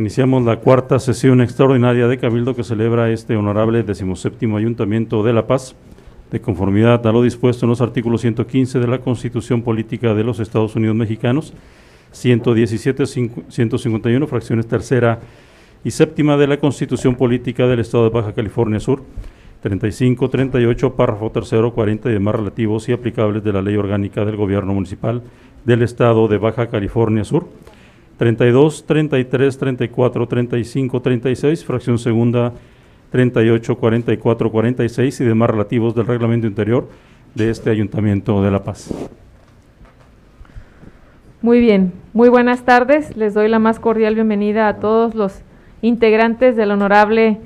Iniciamos la cuarta sesión extraordinaria de Cabildo que celebra este honorable decimoséptimo Ayuntamiento de La Paz, de conformidad a lo dispuesto en los artículos 115 de la Constitución Política de los Estados Unidos Mexicanos, 117, 151, fracciones tercera y séptima de la Constitución Política del Estado de Baja California Sur, 35, 38, párrafo tercero, 40 y demás relativos y aplicables de la Ley Orgánica del Gobierno Municipal del Estado de Baja California Sur, 32, 33, 34, 35, 36, fracción segunda, 38, 44, 46 y demás relativos del reglamento interior de este Ayuntamiento de La Paz. Muy bien, muy buenas tardes. Les doy la más cordial bienvenida a todos los integrantes del honorable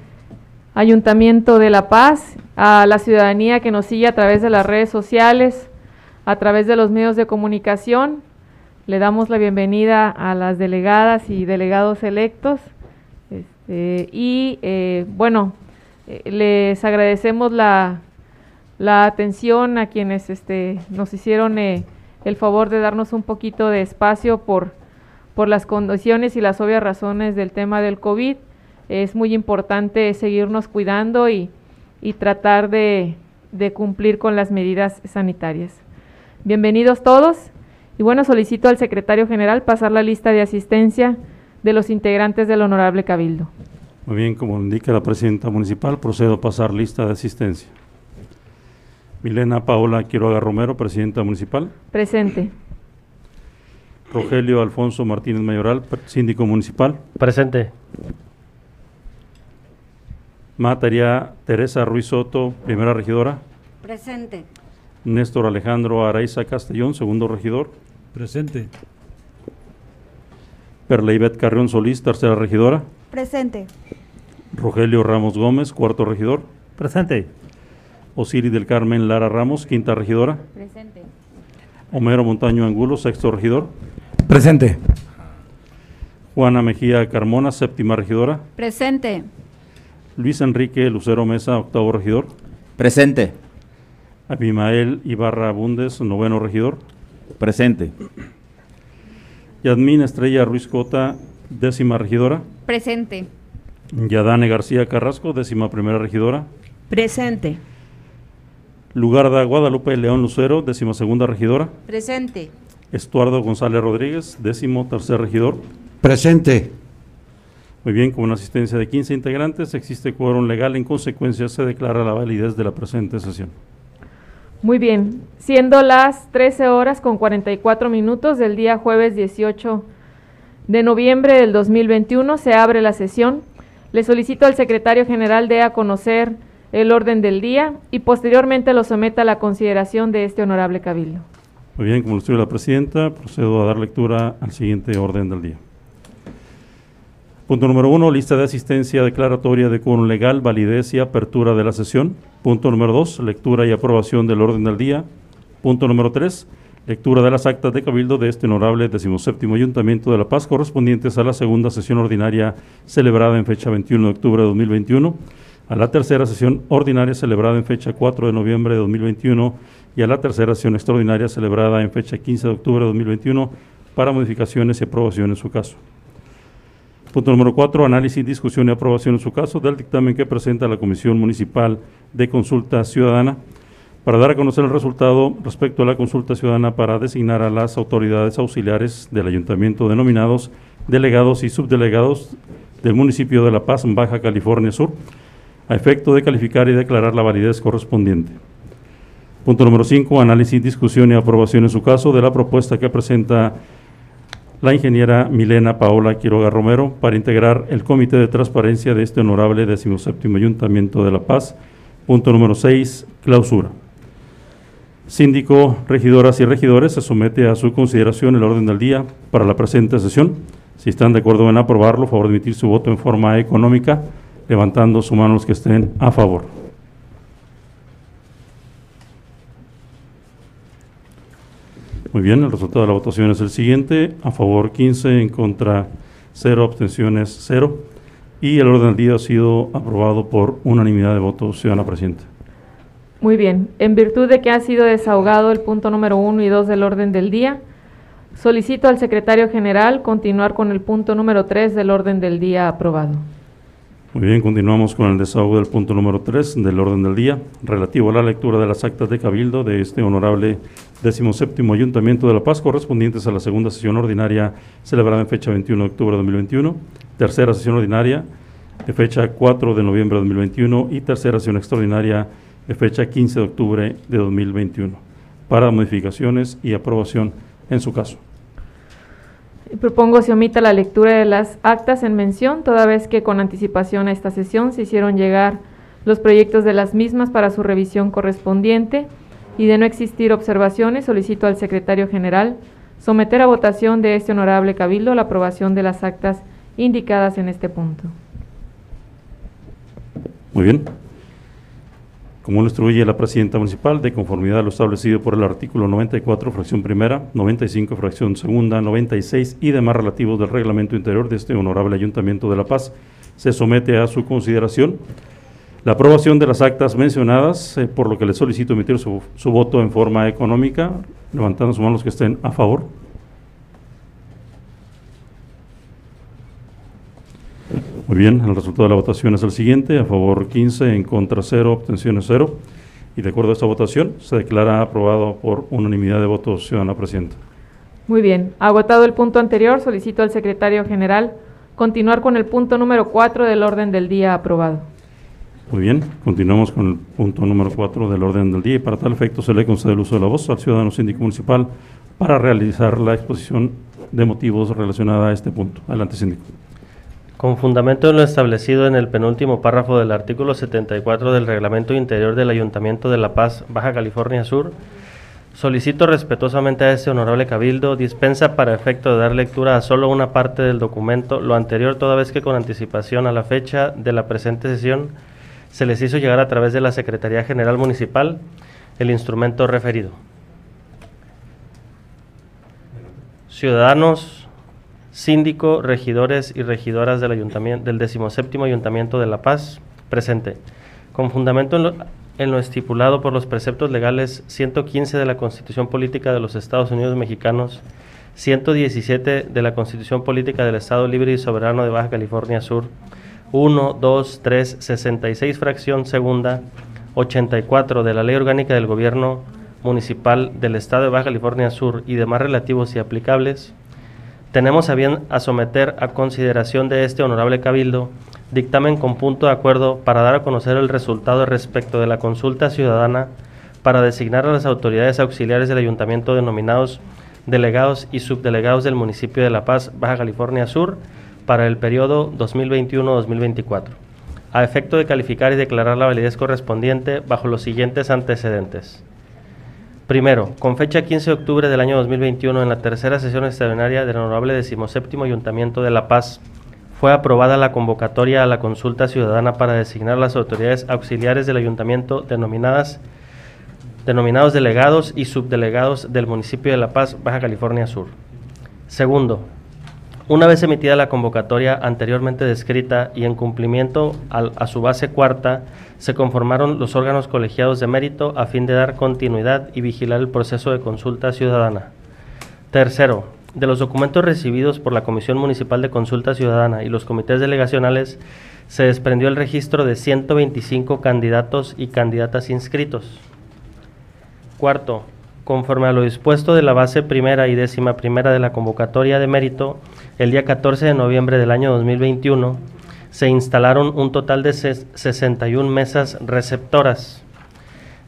Ayuntamiento de La Paz, a la ciudadanía que nos sigue a través de las redes sociales, a través de los medios de comunicación le damos la bienvenida a las delegadas y delegados electos. Este, y eh, bueno, eh, les agradecemos la, atención a quienes este, nos hicieron eh, el favor de darnos un poquito de espacio por, por las condiciones y las obvias razones del tema del COVID. Es muy importante seguirnos cuidando y, tratar de cumplir con las medidas sanitarias. Bienvenidos todos. Y bueno, solicito al secretario general pasar la lista de asistencia de los integrantes del Honorable Cabildo. Muy bien, como indica la presidenta municipal, procedo a pasar lista de asistencia. Milena Paola Quiroga Romero, presidenta municipal. Presente. Rogelio Alfonso Martínez Mayoral, síndico municipal. Presente. Mataría Teresa Ruiz Soto, primera regidora. Presente. Néstor Alejandro Araiza Castellón, segundo regidor. Presente. Perleibet Carrión Solís, tercera regidora. Presente. Rogelio Ramos Gómez, cuarto regidor. Presente. Osiri del Carmen Lara Ramos, quinta regidora. Presente. Homero Montaño Angulo, sexto regidor. Presente. Juana Mejía Carmona, séptima regidora. Presente. Luis Enrique Lucero Mesa, octavo regidor. Presente. Abimael Ibarra Bundes, noveno regidor. Presente. Yadmín Estrella Ruiz Cota, décima regidora. Presente. Yadane García Carrasco, décima primera regidora. Presente. Lugarda Guadalupe León Lucero, décima segunda regidora. Presente. Estuardo González Rodríguez, décimo tercer regidor. Presente. Muy bien, con una asistencia de 15 integrantes, existe quórum legal, en consecuencia se declara la validez de la presente sesión. Muy bien, siendo las 13 horas con 44 minutos del día jueves 18 de noviembre del 2021, se abre la sesión. Le solicito al secretario general de a conocer el orden del día y posteriormente lo someta a la consideración de este honorable cabildo. Muy bien, como lo estoy la presidenta, procedo a dar lectura al siguiente orden del día. Punto número uno, lista de asistencia declaratoria de quórum legal, validez y apertura de la sesión. Punto número dos, lectura y aprobación del orden del día. Punto número tres, lectura de las actas de cabildo de este honorable decimoséptimo Ayuntamiento de La Paz correspondientes a la segunda sesión ordinaria celebrada en fecha 21 de octubre de 2021, a la tercera sesión ordinaria celebrada en fecha 4 de noviembre de 2021 y a la tercera sesión extraordinaria celebrada en fecha 15 de octubre de 2021 para modificaciones y aprobación en su caso. Punto número cuatro, análisis, discusión y aprobación en su caso del dictamen que presenta la Comisión Municipal de Consulta Ciudadana para dar a conocer el resultado respecto a la consulta ciudadana para designar a las autoridades auxiliares del ayuntamiento denominados delegados y subdelegados del municipio de La Paz, Baja California Sur, a efecto de calificar y declarar la validez correspondiente. Punto número cinco, análisis, discusión y aprobación en su caso de la propuesta que presenta la ingeniera Milena Paola Quiroga Romero para integrar el Comité de Transparencia de este honorable 17 Ayuntamiento de La Paz. Punto número 6, clausura. Síndico, regidoras y regidores, se somete a su consideración el orden del día para la presente sesión. Si están de acuerdo en aprobarlo, favor de emitir su voto en forma económica, levantando su mano los que estén a favor. Muy bien, el resultado de la votación es el siguiente. A favor 15, en contra 0, abstenciones 0. Y el orden del día ha sido aprobado por unanimidad de votos, ciudadana presidenta. Muy bien. En virtud de que ha sido desahogado el punto número 1 y 2 del orden del día, Solicito al secretario general continuar con el punto número 3 del orden del día aprobado. Muy bien, continuamos con el desahogo del punto número 3 del orden del día, relativo a la lectura de las actas de cabildo de este honorable 17 Ayuntamiento de La Paz, correspondientes a la segunda sesión ordinaria celebrada en fecha 21 de octubre de 2021, tercera sesión ordinaria de fecha 4 de noviembre de 2021 y tercera sesión extraordinaria de fecha 15 de octubre de 2021, para modificaciones y aprobación en su caso. Propongo se omita la lectura de las actas en mención, toda vez que con anticipación a esta sesión se hicieron llegar los proyectos de las mismas para su revisión correspondiente y de no existir observaciones, solicito al secretario general someter a votación de este honorable cabildo la aprobación de las actas indicadas en este punto. Muy bien. Como lo instruye la presidenta municipal, de conformidad a lo establecido por el artículo 94, fracción primera, 95, fracción segunda, 96 y demás relativos del reglamento interior de este honorable Ayuntamiento de La Paz, se somete a su consideración la aprobación de las actas mencionadas, eh, por lo que le solicito emitir su, voto en forma económica, levantando sus manos que estén a favor. Muy bien, el resultado de la votación es el siguiente, a favor 15, en contra 0, abstenciones 0. Y de acuerdo a esta votación, se declara aprobado por unanimidad de votos, ciudadana presidenta. Muy bien, agotado el punto anterior, solicito al secretario general continuar con el punto número 4 del orden del día aprobado. Muy bien, continuamos con el punto número 4 del orden del día y para tal efecto se le concede el uso de la voz al ciudadano síndico municipal para realizar la exposición de motivos relacionada a este punto. Adelante, síndico. Con fundamento en lo establecido en el penúltimo párrafo del artículo 74 del Reglamento Interior del Ayuntamiento de La Paz, Baja California Sur, solicito respetuosamente a este honorable cabildo dispensa para efecto de dar lectura a solo una parte del documento, lo anterior toda vez que con anticipación a la fecha de la presente sesión se les hizo llegar a través de la Secretaría General Municipal el instrumento referido. Ciudadanos, síndico, regidores y regidoras del, ayuntamiento, del 17 Ayuntamiento de La Paz, presente. Con fundamento en lo, en lo, estipulado por los preceptos legales 115 de la Constitución Política de los Estados Unidos Mexicanos, 117 de la Constitución Política del Estado Libre y Soberano de Baja California Sur, 1, 2, 3, 66 fracción segunda, 84 de la Ley Orgánica del Gobierno Municipal del Estado de Baja California Sur y demás relativos y aplicables, tenemos a bien someter a consideración de este honorable cabildo dictamen con punto de acuerdo para dar a conocer el resultado respecto de la consulta ciudadana para designar a las autoridades auxiliares del ayuntamiento denominados delegados y subdelegados del municipio de La Paz, Baja California Sur, para el periodo 2021-2024, a efecto de calificar y declarar la validez correspondiente bajo los siguientes antecedentes. Primero, con fecha 15 de octubre del año 2021, en la tercera sesión extraordinaria del Honorable 17 Ayuntamiento de La Paz, fue aprobada la convocatoria a la consulta ciudadana para designar las autoridades auxiliares del ayuntamiento denominadas denominados delegados y subdelegados del municipio de La Paz, Baja California Sur. Segundo, una vez emitida la convocatoria anteriormente descrita y en cumplimiento al, a su base cuarta, se conformaron los órganos colegiados de mérito a fin de dar continuidad y vigilar el proceso de consulta ciudadana. Tercero, de los documentos recibidos por la Comisión Municipal de Consulta Ciudadana y los comités delegacionales, se desprendió el registro de 125 candidatos y candidatas inscritos. Cuarto, conforme a lo dispuesto de la base primera y décima primera de la convocatoria de mérito, el día 14 de noviembre del año 2021, se instalaron un total de 61 mesas receptoras.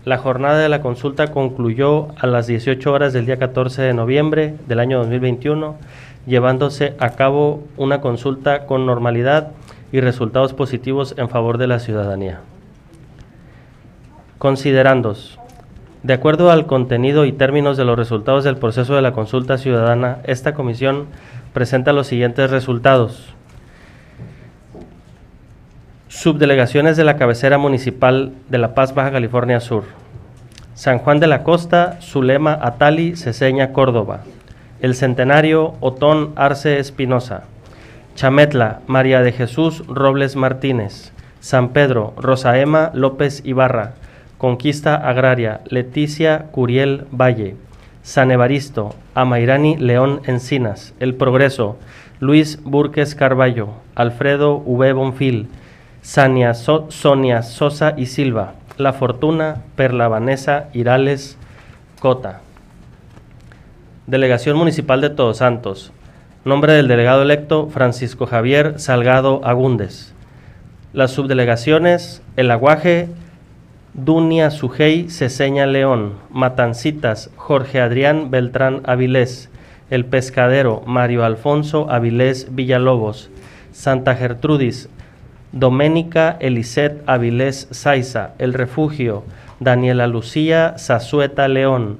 La jornada de la consulta concluyó a las 18 horas del día 14 de noviembre del año 2021, llevándose a cabo una consulta con normalidad y resultados positivos en favor de la ciudadanía. Considerandos. De acuerdo al contenido y términos de los resultados del proceso de la consulta ciudadana, esta comisión presenta los siguientes resultados. Subdelegaciones de la cabecera municipal de La Paz, Baja California Sur. San Juan de la Costa, Zulema, Atali, Ceseña, Córdoba. El Centenario, Otón Arce Espinosa. Chametla, María de Jesús Robles Martínez. San Pedro, Rosaema López Ibarra. Conquista Agraria, Leticia Curiel Valle. San Evaristo, Amairani León Encinas, El Progreso, Luis Burques Carballo, Alfredo V. Bonfil, Sania So- Sonia Sosa y Silva, La Fortuna, Perla Vanessa Irales Cota. Delegación Municipal de Todos Santos. Nombre del delegado electo Francisco Javier Salgado Agúndez. Las subdelegaciones El Aguaje, Dunia Sujei Ceseña León, Matancitas Jorge Adrián Beltrán Avilés, El Pescadero Mario Alfonso Avilés Villalobos, Santa Gertrudis Doménica Elisет Avilés Saiza, El Refugio Daniela Lucía Zazueta León,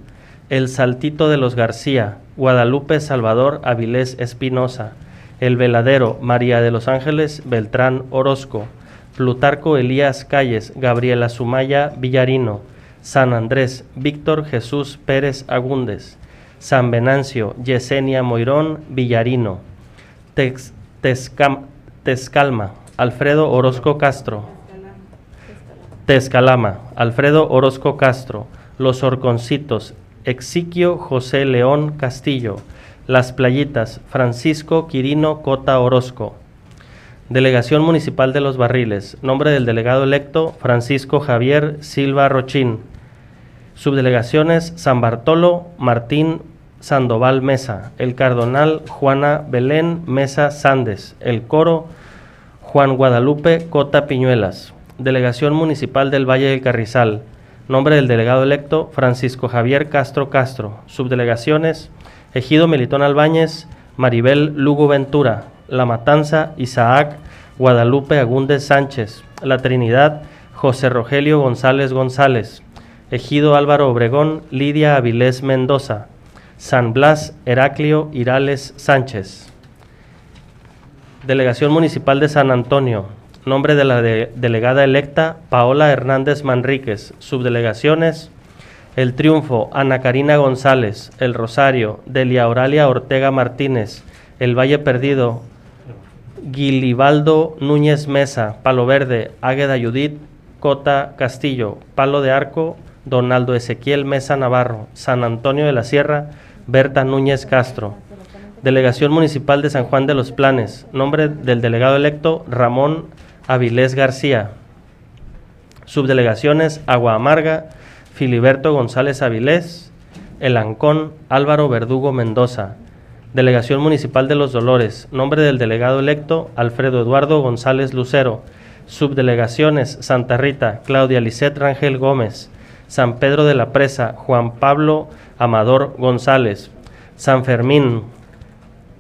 El Saltito de los García, Guadalupe Salvador Avilés Espinosa, El Veladero María de los Ángeles Beltrán Orozco, Plutarco Elías Calles, Gabriela Sumaya Villarino, San Andrés Víctor Jesús Pérez Agúndez, San Venancio Yesenia Moirón Villarino, Tex- Tezcalma Alfredo Orozco Castro, Tezcalama, Alfredo Orozco Castro, Los Orconcitos, Exiquio José León Castillo, Las Playitas, Francisco Quirino Cota Orozco. Delegación Municipal de los Barriles, nombre del delegado electo Francisco Javier Silva Rochín. Subdelegaciones San Bartolo, Martín Sandoval Mesa, El Cardonal Juana Belén Mesa Sandes, El Coro Juan Guadalupe Cota Piñuelas. Delegación Municipal del Valle del Carrizal. Nombre del delegado electo Francisco Javier Castro Castro. Subdelegaciones Ejido Militón Albáñez, Maribel Lugo Ventura, La Matanza Isaac Guadalupe Agúndez Sánchez, La Trinidad José Rogelio González González, Ejido Álvaro Obregón Lidia Avilés Mendoza, San Blas Heraclio Irales Sánchez. Delegación Municipal de San Antonio. Nombre de la de- delegada electa Paola Hernández Manríquez. Subdelegaciones El Triunfo Ana Karina González. El Rosario Delia Oralia Ortega Martínez. El Valle Perdido Guilibaldo Núñez Mesa. Palo Verde Águeda Judith Cota Castillo. Palo de Arco Donaldo Ezequiel Mesa Navarro. San Antonio de la Sierra Berta Núñez Castro. Delegación Municipal de San Juan de los Planes. Nombre del delegado electo Ramón Avilés García. Subdelegaciones Agua Amarga, Filiberto González Avilés, El Ancón, Álvaro Verdugo Mendoza. Delegación Municipal de Los Dolores. Nombre del delegado electo Alfredo Eduardo González Lucero. Subdelegaciones Santa Rita, Claudia Lisset Rangel Gómez. San Pedro de la Presa, Juan Pablo Amador González. San Fermín,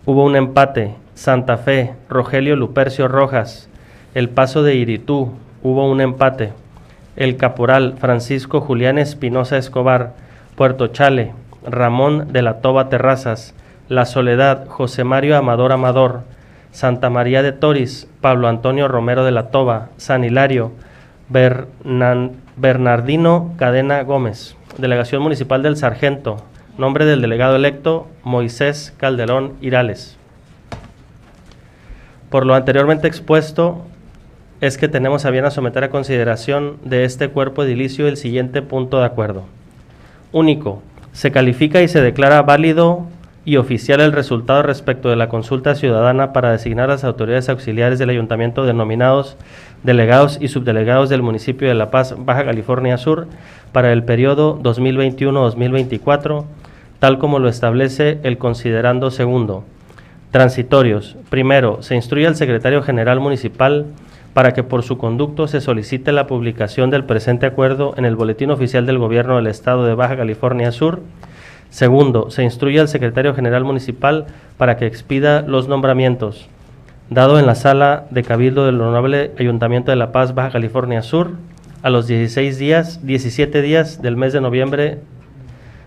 Hubo un empate. Santa Fe, Rogelio Lupercio Rojas. El Paso de Iritú, hubo un empate. El Caporal, Francisco Julián Espinosa Escobar. Puerto Chale, Ramón de la Toba Terrazas. La Soledad, José Mario Amador Amador. Santa María de Toris, Pablo Antonio Romero de la Toba. San Hilario, Bernardino Cadena Gómez. Delegación Municipal del Sargento. Nombre del delegado electo, Moisés Calderón Irales. Por lo anteriormente expuesto, es que tenemos a bien a someter a consideración de este cuerpo edilicio el siguiente punto de acuerdo. Único, se califica y se declara válido y oficial el resultado respecto de la consulta ciudadana para designar las autoridades auxiliares del ayuntamiento denominados delegados y subdelegados del municipio de La Paz, Baja California Sur, para el periodo 2021-2024, tal como lo establece el considerando segundo. Transitorios. Primero, se instruye al secretario general municipal para que por su conducto se solicite la publicación del presente acuerdo en el Boletín Oficial del Gobierno del Estado de Baja California Sur. Segundo, se instruye al secretario general municipal para que expida los nombramientos. Dado en la sala de cabildo del Honorable Ayuntamiento de La Paz, Baja California Sur, a los 16 días, 17 días del mes de noviembre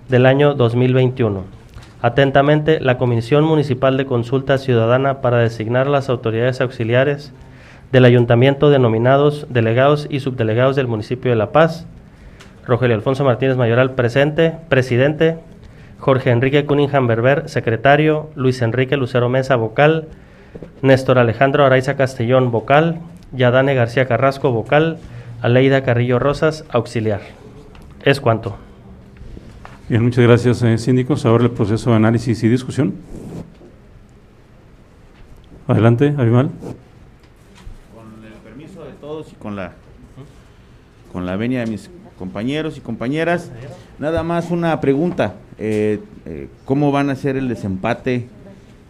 del año 2021. Atentamente, la Comisión Municipal de Consulta Ciudadana para designar las autoridades auxiliares del Ayuntamiento denominados delegados y subdelegados del municipio de La Paz. Rogelio Alfonso Martínez Mayoral, presente, presidente. Jorge Enrique Cunningham Berber, secretario. Luis Enrique Lucero Mesa, vocal. Néstor Alejandro Araiza Castellón, vocal. Yadane García Carrasco, vocal. Aleida Carrillo Rosas, auxiliar. Es cuanto. Bien, muchas gracias, eh, síndicos. Ahora el proceso de análisis y discusión. Adelante, Abimal. Con el permiso de todos y con la, con la venia de mis compañeros y compañeras, nada más una pregunta. eh, eh, ¿Cómo van a hacer el desempate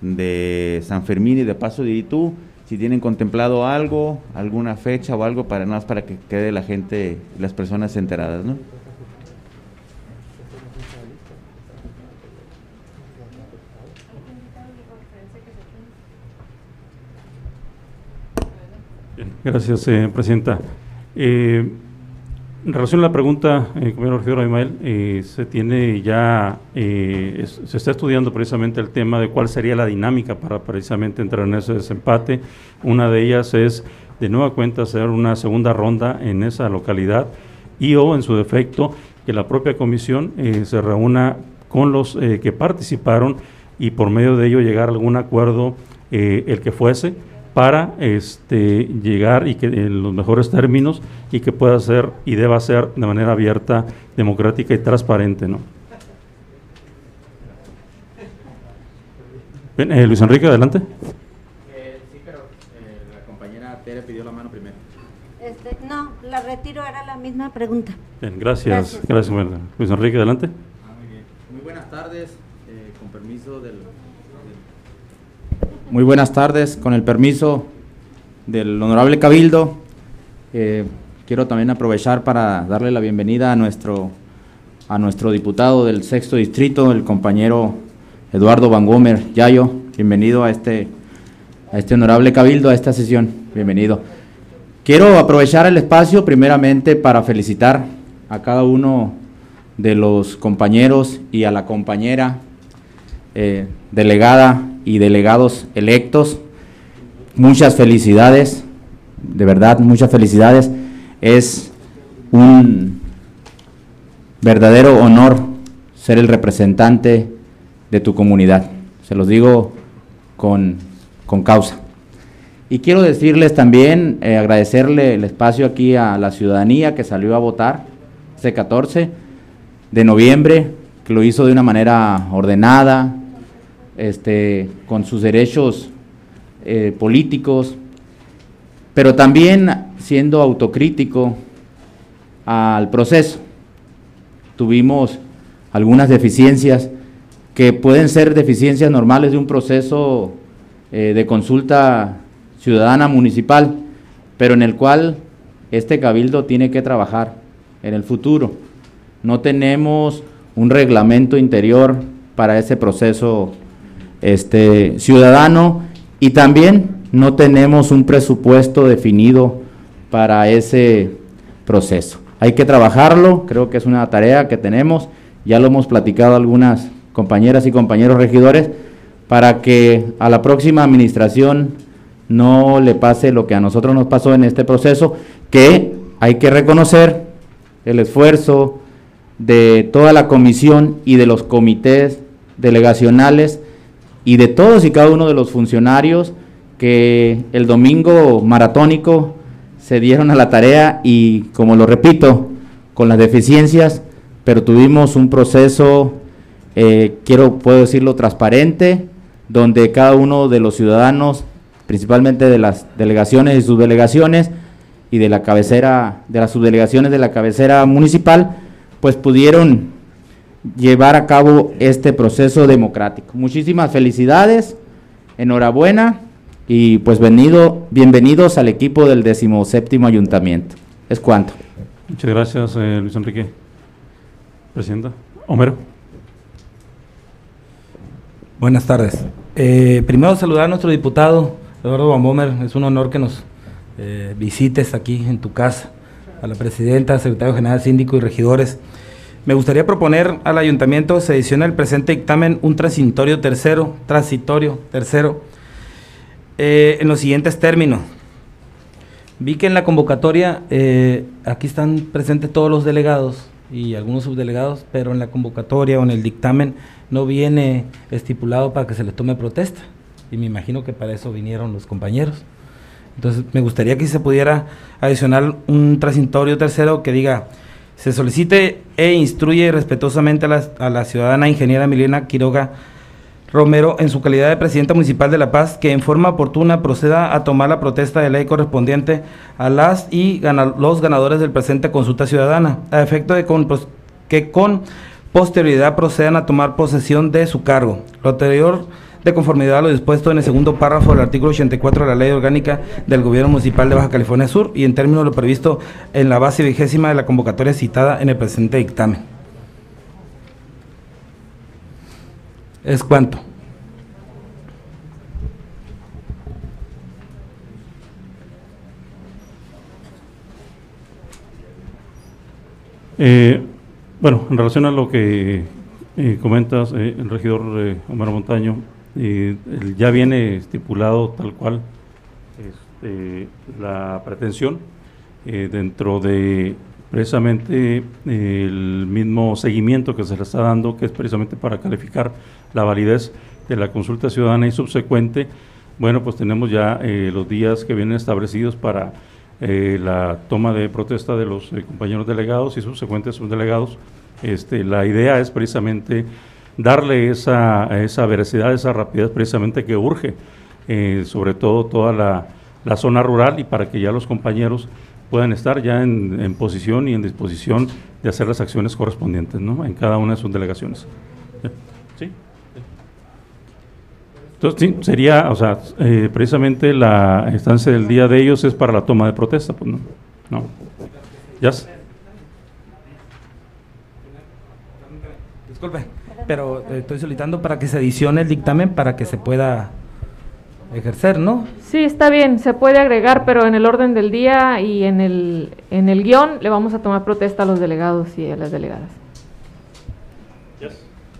de San Fermín y de Paso de Itú? Si tienen contemplado algo, alguna fecha o algo para nada más para que quede la gente, las personas enteradas, ¿no? Gracias, eh, Presidenta. Eh, en relación a la pregunta, eh, regidor Abimael, eh, se tiene ya, eh, se está estudiando precisamente el tema de cuál sería la dinámica para precisamente entrar en ese desempate. Una de ellas es, de nueva cuenta, hacer una segunda ronda en esa localidad y o, en su defecto, que la propia comisión eh, se reúna con los eh, que participaron y por medio de ello llegar a algún acuerdo, eh, el que fuese, para este, llegar y que en los mejores términos y que pueda ser y deba ser de manera abierta, democrática y transparente, ¿no? Bien, eh, Luis Enrique, adelante. sí, pero la compañera Tere pidió la mano primero. Este, no, la retiro, era la misma pregunta. Bien, gracias, Gracias. Luis Enrique, adelante. Ah, muy bien. Muy buenas tardes, eh, con permiso del, del- Muy buenas tardes, con el permiso del honorable Cabildo. eh, quiero también aprovechar para darle la bienvenida a nuestro, a nuestro diputado del sexto distrito, el compañero Eduardo Van Gomer Yayo. Bienvenido a este, a este honorable Cabildo, a esta sesión. Bienvenido. Quiero aprovechar el espacio primeramente para felicitar a cada uno de los compañeros y a la compañera eh, delegada y delegados electos. Muchas felicidades, de verdad, muchas felicidades. Es un verdadero honor ser el representante de tu comunidad. Se los digo con, con causa. Y quiero decirles también, eh, agradecerle el espacio aquí a la ciudadanía que salió a votar este 14 de noviembre, que lo hizo de una manera ordenada, este, con sus derechos eh, políticos, pero también siendo autocrítico al proceso. Tuvimos algunas deficiencias que pueden ser deficiencias normales de un proceso eh, de consulta ciudadana municipal, pero en el cual este cabildo tiene que trabajar en el futuro. No tenemos un reglamento interior para ese proceso este, ciudadano y también no tenemos un presupuesto definido para ese proceso. Hay que trabajarlo, creo que es una tarea que tenemos, ya lo hemos platicado algunas compañeras y compañeros regidores, para que a la próxima administración no le pase lo que a nosotros nos pasó en este proceso, que hay que reconocer el esfuerzo de toda la comisión y de los comités delegacionales y de todos y cada uno de los funcionarios que el domingo maratónico se dieron a la tarea y, como lo repito, con las deficiencias, pero tuvimos un proceso, eh, quiero, puedo decirlo, transparente, donde cada uno de los ciudadanos, principalmente de las delegaciones y subdelegaciones, y de la cabecera, de las subdelegaciones de la cabecera municipal, pues pudieron llevar a cabo este proceso democrático. Muchísimas felicidades, enhorabuena y pues venido, bienvenidos al equipo del decimoséptimo ayuntamiento. Es cuanto. Muchas gracias, eh, Luis Enrique. Presidenta. Homero. Buenas tardes. Eh, primero saludar a nuestro diputado Eduardo Bambomer. Es un honor que nos eh, visites aquí en tu casa, a la presidenta, secretario general, síndico y regidores. Me gustaría proponer al ayuntamiento se adiciona el presente dictamen un transitorio tercero, transitorio tercero, eh, en los siguientes términos. Vi que en la convocatoria, eh, aquí están presentes todos los delegados y algunos subdelegados, pero en la convocatoria o en el dictamen no viene estipulado para que se les tome protesta. Y me imagino que para eso vinieron los compañeros. Entonces, me gustaría que se pudiera adicionar un transitorio tercero que diga, Se solicite e instruye respetuosamente a la, a la ciudadana ingeniera Milena Quiroga Romero, en su calidad de presidenta municipal de La Paz, que en forma oportuna proceda a tomar la protesta de ley correspondiente a las y los ganadores del presente consulta ciudadana, a efecto de que con posterioridad procedan a tomar posesión de su cargo. Lo anterior de conformidad a lo dispuesto en el segundo párrafo del artículo 84 de la Ley Orgánica del Gobierno Municipal de Baja California Sur y en términos de lo previsto en la base vigésima de la convocatoria citada en el presente dictamen. ¿Es cuánto? Eh, bueno, en relación a lo que eh, comentas, eh, el regidor Omar Montaño, eh, ya viene estipulado tal cual este, la pretensión eh, dentro de precisamente eh, el mismo seguimiento que se le está dando, que es precisamente para calificar la validez de la consulta ciudadana y subsecuente. Bueno, pues tenemos ya eh, los días que vienen establecidos para la toma de protesta de los compañeros delegados y subsecuentes subdelegados. Este, la idea es precisamente darle esa, esa veracidad, esa rapidez precisamente que urge, eh, sobre todo toda la, la zona rural y para que ya los compañeros puedan estar ya en, en posición y en disposición de hacer las acciones correspondientes ¿no? en cada una de sus delegaciones. ¿Sí? Entonces, sí, sería, o sea, eh, precisamente la estancia del día de ellos es para la toma de protesta, pues no. No. ¿Ya? Disculpe, pero estoy solicitando para que se adicione el dictamen para que se pueda ejercer, ¿no? Sí, está bien, se puede agregar, pero en el orden del día y en el, en el guion le vamos a tomar protesta a los delegados y a las delegadas.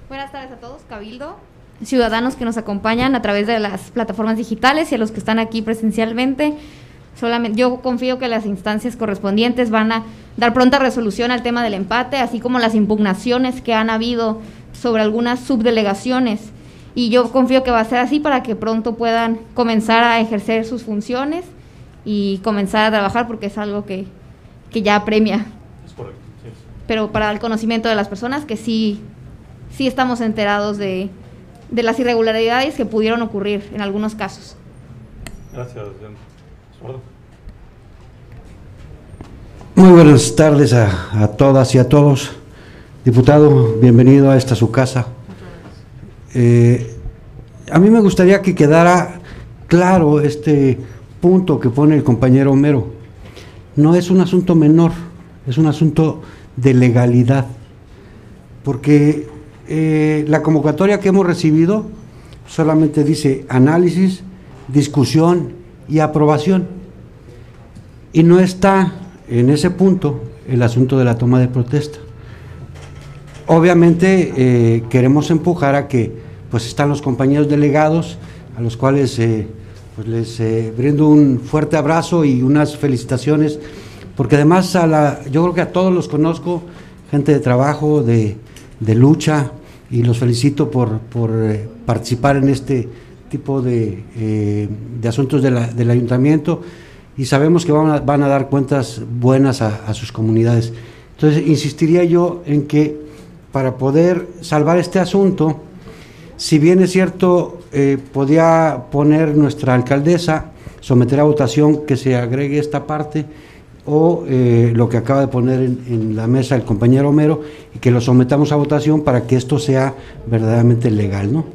Buenas tardes a todos, Cabildo, ciudadanos que nos acompañan a través de las plataformas digitales y a los que están aquí presencialmente. Solamente, yo confío que las instancias correspondientes van a dar pronta resolución al tema del empate, así como las impugnaciones que han habido sobre algunas subdelegaciones. Y yo confío que va a ser así para que pronto puedan comenzar a ejercer sus funciones y comenzar a trabajar porque es algo que, que ya apremia. Pero para el conocimiento de las personas que sí, sí estamos enterados de, de las irregularidades que pudieron ocurrir en algunos casos. Gracias. Muy buenas tardes a, a todas y a todos. Diputado, bienvenido a esta su casa. Eh, a mí me gustaría que quedara claro este punto que pone el compañero Homero. No es un asunto menor, es un asunto de legalidad, porque eh, la convocatoria que hemos recibido solamente dice análisis, discusión y aprobación. Y no está en ese punto el asunto de la toma de protesta. Obviamente eh, queremos empujar a que pues están los compañeros delegados a los cuales eh, pues les eh, brindo un fuerte abrazo y unas felicitaciones porque además a la, yo creo que a todos los conozco gente de trabajo de, de lucha y los felicito por, por participar en este tipo de, de asuntos del ayuntamiento y sabemos que van a, van a dar cuentas buenas a, a sus comunidades. Entonces, insistiría yo en que para poder salvar este asunto, si bien es cierto, eh, podía poner nuestra alcaldesa, someter a votación que se agregue esta parte, o eh, lo que acaba de poner en, en la mesa el compañero Homero, y que lo sometamos a votación para que esto sea verdaderamente legal, ¿no?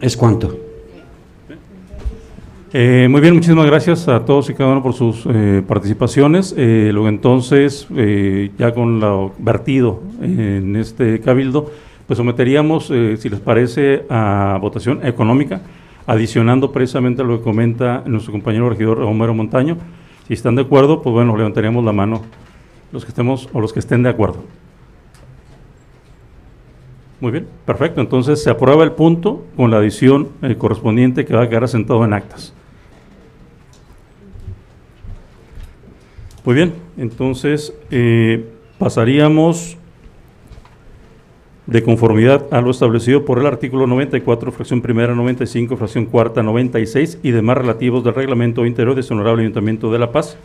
Es cuanto. Eh, muy bien, muchísimas gracias a todos y cada uno por sus eh, participaciones. Eh, luego entonces, eh, ya con lo vertido en este cabildo, pues someteríamos, si les parece, a votación económica, adicionando precisamente lo que comenta nuestro compañero regidor Homero Montaño. Si están de acuerdo, pues bueno, levantaríamos la mano los que estemos o los que estén de acuerdo. Muy bien, perfecto. Entonces se aprueba el punto con la adición correspondiente que va a quedar asentado en actas. Muy bien, entonces eh, pasaríamos de conformidad a lo establecido por el artículo 94, fracción primera, 95, fracción cuarta, 96 y demás relativos del reglamento interior de este honorable Ayuntamiento de La Paz.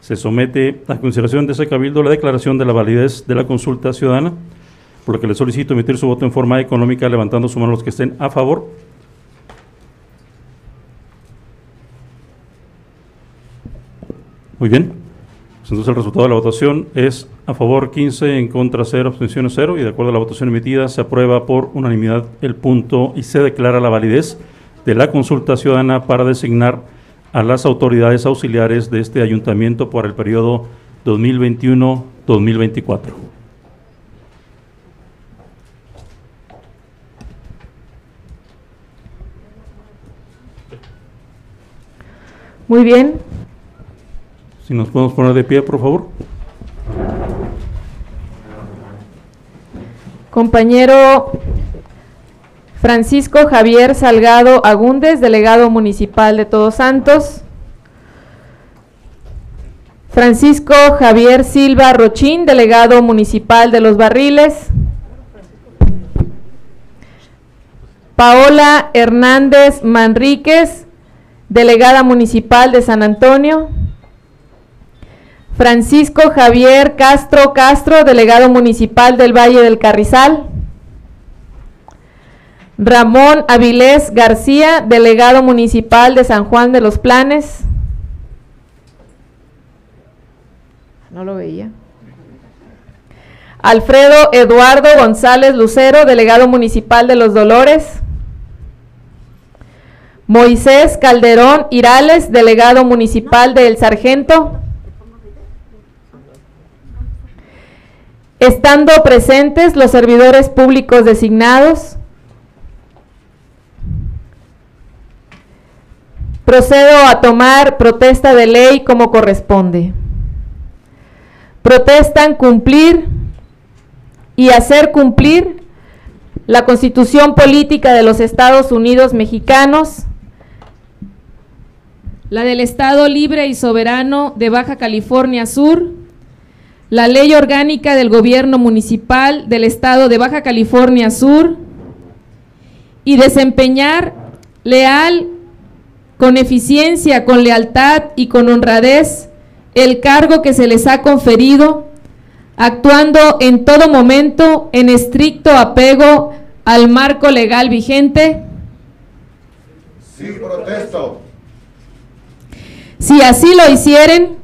Se somete a consideración de ese cabildo la declaración de la validez de la consulta ciudadana, por lo que le solicito emitir su voto en forma económica levantando su mano los que estén a favor. Muy bien. Entonces el resultado de la votación es a favor 15, en contra 0, abstenciones 0 y de acuerdo a la votación emitida se aprueba por unanimidad el punto y se declara la validez de la consulta ciudadana para designar a las autoridades auxiliares de este ayuntamiento para el periodo 2021-2024. Muy bien. Si nos podemos poner de pie, por favor. Compañero Francisco Javier Salgado Agúndez, delegado municipal de Todos Santos. Francisco Javier Silva Rochín, delegado municipal de Los Barriles. Paola Hernández Manríquez, delegada municipal de San Antonio. Francisco Javier Castro Castro, delegado municipal del Valle del Carrizal. Ramón Avilés García, delegado municipal de San Juan de los Planes. No lo veía. Alfredo Eduardo González Lucero, delegado municipal de Los Dolores. Moisés Calderón Irales, delegado municipal de El Sargento. Estando presentes los servidores públicos designados, procedo a tomar protesta de ley como corresponde. Protestan cumplir y hacer cumplir la Constitución Política de los Estados Unidos Mexicanos, la del Estado Libre y Soberano de Baja California Sur, la Ley Orgánica del Gobierno Municipal del Estado de Baja California Sur y desempeñar leal, con eficiencia, con lealtad y con honradez el cargo que se les ha conferido, actuando en todo momento en estricto apego al marco legal vigente. Sí, protesto. Si así lo hicieren,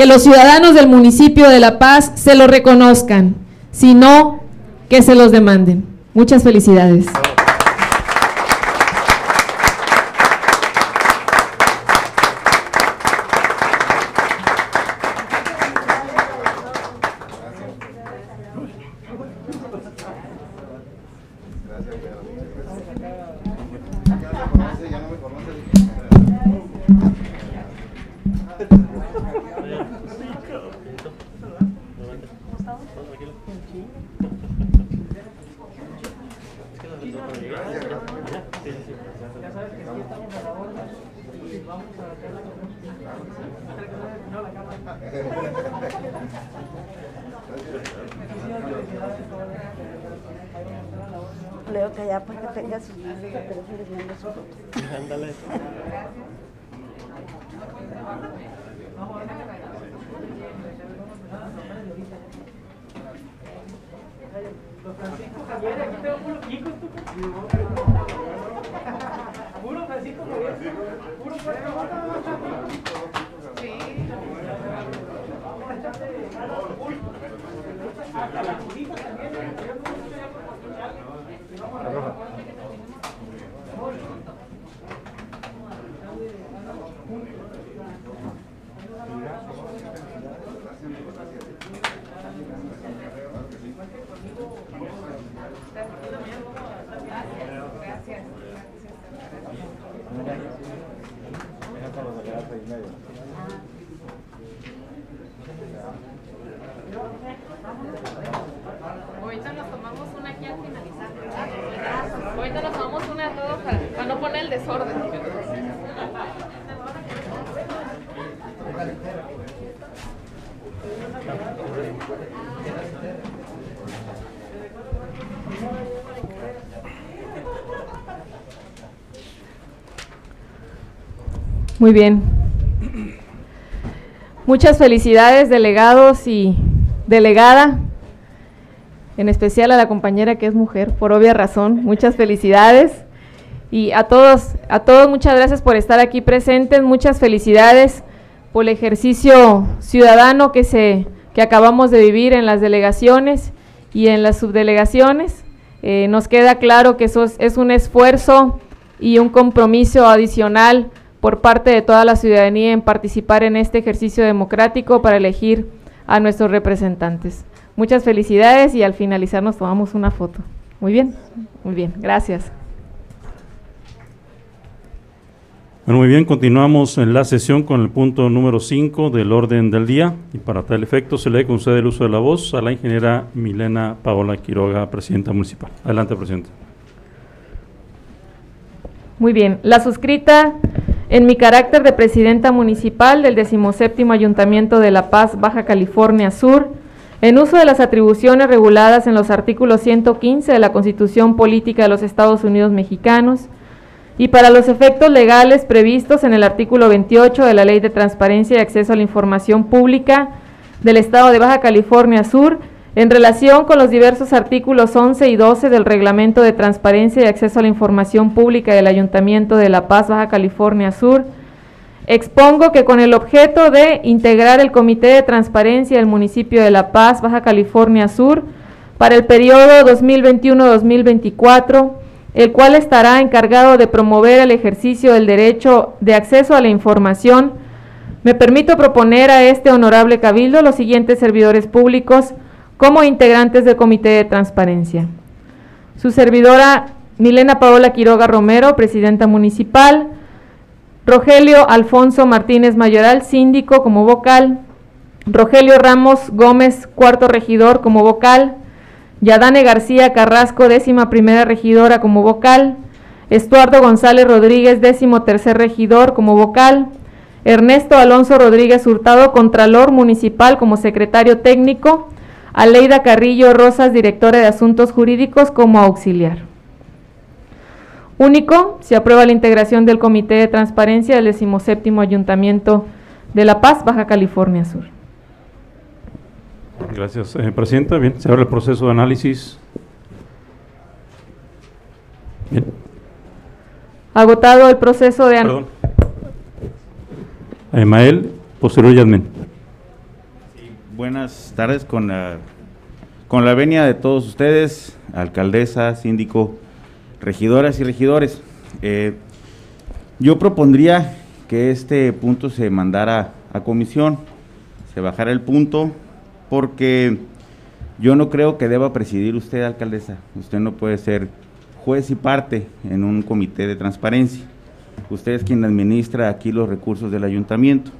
que los ciudadanos del municipio de La Paz se lo reconozcan, si no, que se los demanden. Muchas felicidades. Leo que ya para que tenga sus pero sí les mando su foto. Ándale. Ahorita nos tomamos una aquí al finalizar. Ahorita nos tomamos una a todos para, para no poner el desorden. Muy bien. Muchas felicidades, delegados y delegada, en especial a la compañera que es mujer, por obvia razón. Muchas felicidades. Y a todos, a todos muchas gracias por estar aquí presentes. Muchas felicidades por el ejercicio ciudadano que se que acabamos de vivir en las delegaciones y en las subdelegaciones. Eh, nos queda claro que eso es un esfuerzo y un compromiso adicional por parte de toda la ciudadanía en participar en este ejercicio democrático para elegir a nuestros representantes. Muchas felicidades y al finalizar nos tomamos una foto. Muy bien, muy bien, gracias. Muy bien, continuamos en la sesión con el punto número 5 del orden del día y para tal efecto se le concede el uso de la voz a la ingeniera Milena Paola Quiroga, presidenta municipal. Adelante, presidenta. Muy bien, la suscrita en mi carácter de presidenta municipal del 17 Ayuntamiento de La Paz, Baja California Sur, en uso de las atribuciones reguladas en los artículos 115 de la Constitución Política de los Estados Unidos Mexicanos y para los efectos legales previstos en el artículo 28 de la Ley de Transparencia y Acceso a la Información Pública del Estado de Baja California Sur, en relación con los diversos artículos 11 y 12 del Reglamento de Transparencia y Acceso a la Información Pública del Ayuntamiento de La Paz, Baja California Sur, expongo que con el objeto de integrar el Comité de Transparencia del municipio de La Paz, Baja California Sur, para el periodo 2021-2024, el cual estará encargado de promover el ejercicio del derecho de acceso a la información, me permito proponer a este honorable cabildo los siguientes servidores públicos, como integrantes del Comité de Transparencia. Su servidora Milena Paola Quiroga Romero, presidenta municipal, Rogelio Alfonso Martínez Mayoral, síndico como vocal, Rogelio Ramos Gómez, cuarto regidor como vocal, Yadane García Carrasco, décima primera regidora como vocal, Estuardo González Rodríguez, décimo tercer regidor como vocal, Ernesto Alonso Rodríguez Hurtado, Contralor Municipal como secretario técnico, Aleida Carrillo Rosas, directora de Asuntos Jurídicos, como auxiliar. Único, se aprueba la integración del Comité de Transparencia del 17 Ayuntamiento de La Paz, Baja California Sur. Gracias, eh, Presidenta. Bien, se abre el proceso de análisis. Bien. Agotado el proceso de análisis. Perdón. Emael, posterior Yasmin buenas tardes con la, con la venia de todos ustedes, alcaldesa, síndico, regidoras y regidores. Eh, yo propondría que este punto se mandara a comisión, se bajara el punto, porque yo no creo que deba presidir usted, alcaldesa. Usted no puede ser juez y parte en un comité de transparencia. Usted es quien administra aquí los recursos del ayuntamiento.